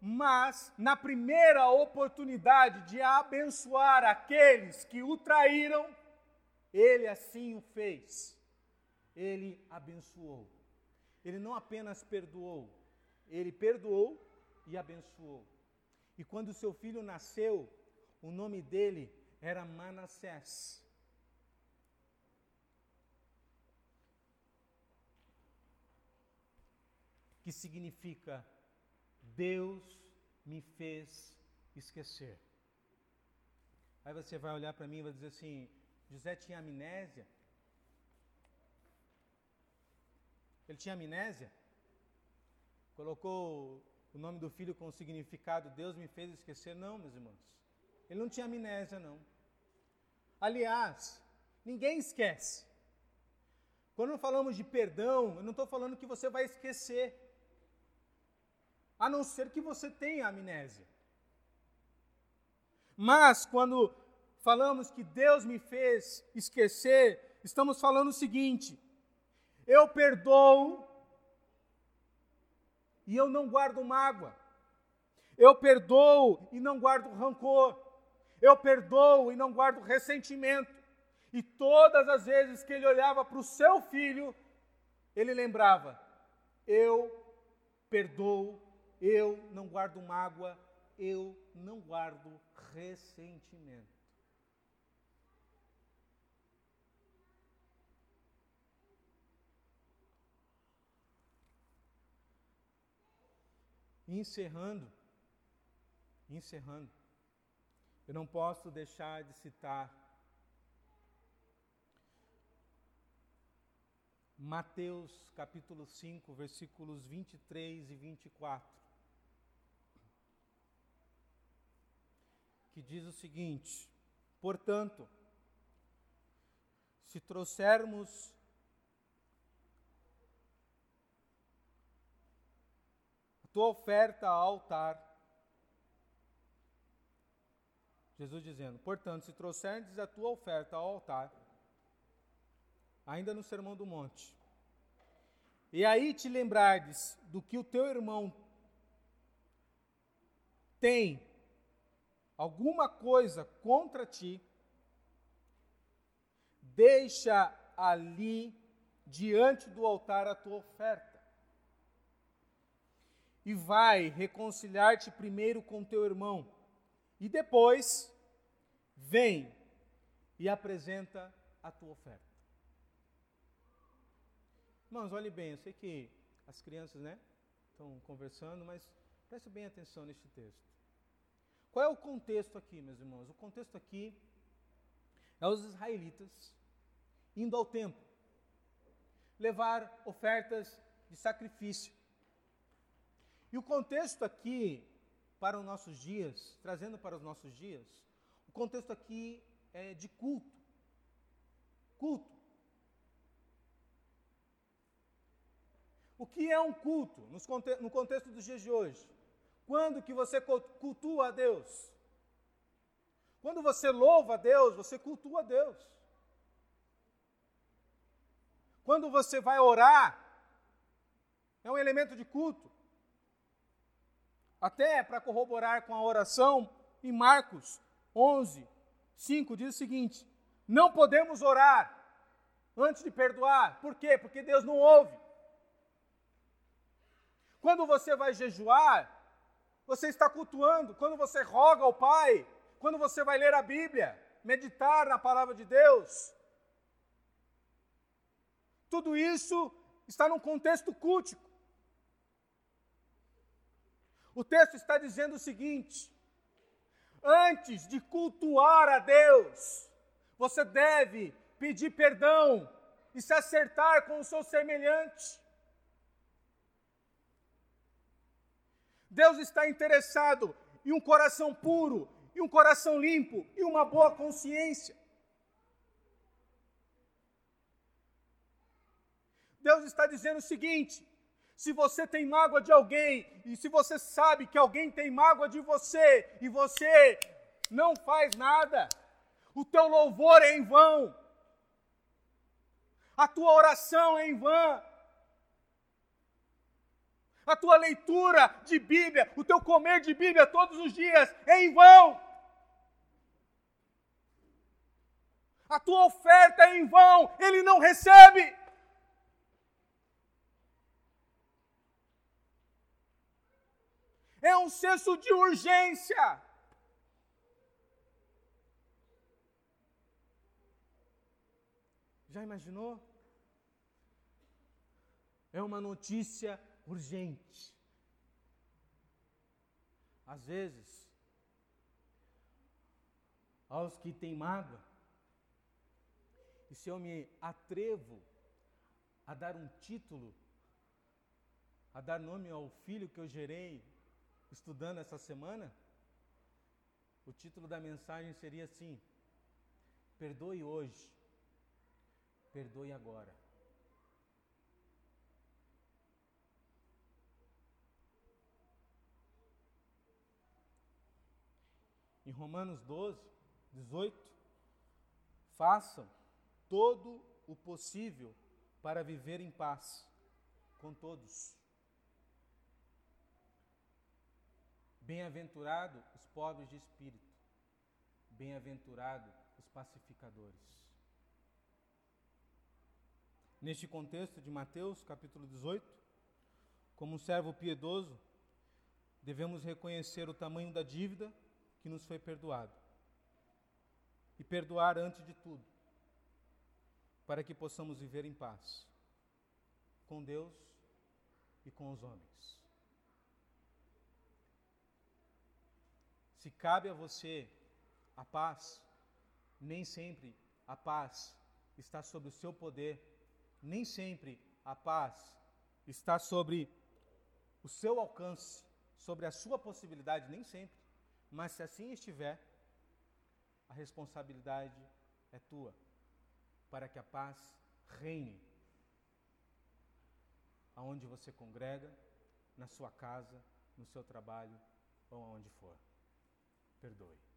mas na primeira oportunidade de abençoar aqueles que o traíram, ele assim o fez. Ele abençoou. Ele não apenas perdoou, ele perdoou e abençoou. E quando seu filho nasceu, o nome dele era Manassés. Que significa Deus me fez esquecer. Aí você vai olhar para mim e vai dizer assim: José tinha amnésia? Ele tinha amnésia? Colocou o nome do filho com o significado Deus me fez esquecer? Não, meus irmãos. Ele não tinha amnésia, não. Aliás, ninguém esquece. Quando falamos de perdão, eu não estou falando que você vai esquecer, a não ser que você tenha amnésia. Mas quando falamos que Deus me fez esquecer, estamos falando o seguinte: eu perdoo e eu não guardo mágoa. Eu perdoo e não guardo rancor. Eu perdoo e não guardo ressentimento. E todas as vezes que ele olhava para o seu filho, ele lembrava: eu perdoo, eu não guardo mágoa, eu não guardo ressentimento. encerrando, encerrando, eu não posso deixar de citar Mateus capítulo 5, versículos 23 e 24, que diz o seguinte: Portanto, se trouxermos tua oferta ao altar. Jesus dizendo: Portanto, se trouxerdes a tua oferta ao altar, ainda no Sermão do Monte, e aí te lembrardes do que o teu irmão tem alguma coisa contra ti, deixa ali diante do altar a tua oferta. E vai reconciliar-te primeiro com teu irmão, e depois vem e apresenta a tua oferta. Irmãos, olhe bem, eu sei que as crianças, né, estão conversando, mas preste bem atenção neste texto. Qual é o contexto aqui, meus irmãos? O contexto aqui é os israelitas indo ao templo levar ofertas de sacrifício. E o contexto aqui, para os nossos dias, trazendo para os nossos dias, o contexto aqui é de culto. Culto. O que é um culto no contexto dos dias de hoje? Quando que você cultua a Deus? Quando você louva a Deus, você cultua a Deus. Quando você vai orar, é um elemento de culto. Até para corroborar com a oração, em Marcos 11, 5 diz o seguinte: Não podemos orar antes de perdoar. Por quê? Porque Deus não ouve. Quando você vai jejuar, você está cultuando. Quando você roga ao Pai, quando você vai ler a Bíblia, meditar na palavra de Deus, tudo isso está num contexto cultico. O texto está dizendo o seguinte: antes de cultuar a Deus, você deve pedir perdão e se acertar com o seu semelhante. Deus está interessado em um coração puro, em um coração limpo e uma boa consciência. Deus está dizendo o seguinte: se você tem mágoa de alguém, e se você sabe que alguém tem mágoa de você, e você não faz nada, o teu louvor é em vão, a tua oração é em vão, a tua leitura de Bíblia, o teu comer de Bíblia todos os dias é em vão. A tua oferta é em vão, ele não recebe. É um senso de urgência. Já imaginou? É uma notícia urgente. Às vezes, aos que têm mágoa, e se eu me atrevo a dar um título, a dar nome ao filho que eu gerei estudando essa semana, o título da mensagem seria assim: Perdoe hoje, perdoe agora. Em Romanos 12, 18, façam todo o possível para viver em paz com todos. Bem-aventurado os pobres de espírito, bem-aventurado os pacificadores. Neste contexto de Mateus, capítulo 18, como um servo piedoso, devemos reconhecer o tamanho da dívida que nos foi perdoado. E perdoar antes de tudo, para que possamos viver em paz com Deus e com os homens. Se cabe a você a paz, nem sempre a paz está sob o seu poder, nem sempre a paz está sobre o seu alcance, sobre a sua possibilidade, nem sempre. Mas se assim estiver, a responsabilidade é tua, para que a paz reine aonde você congrega, na sua casa, no seu trabalho ou aonde for. Perdoe.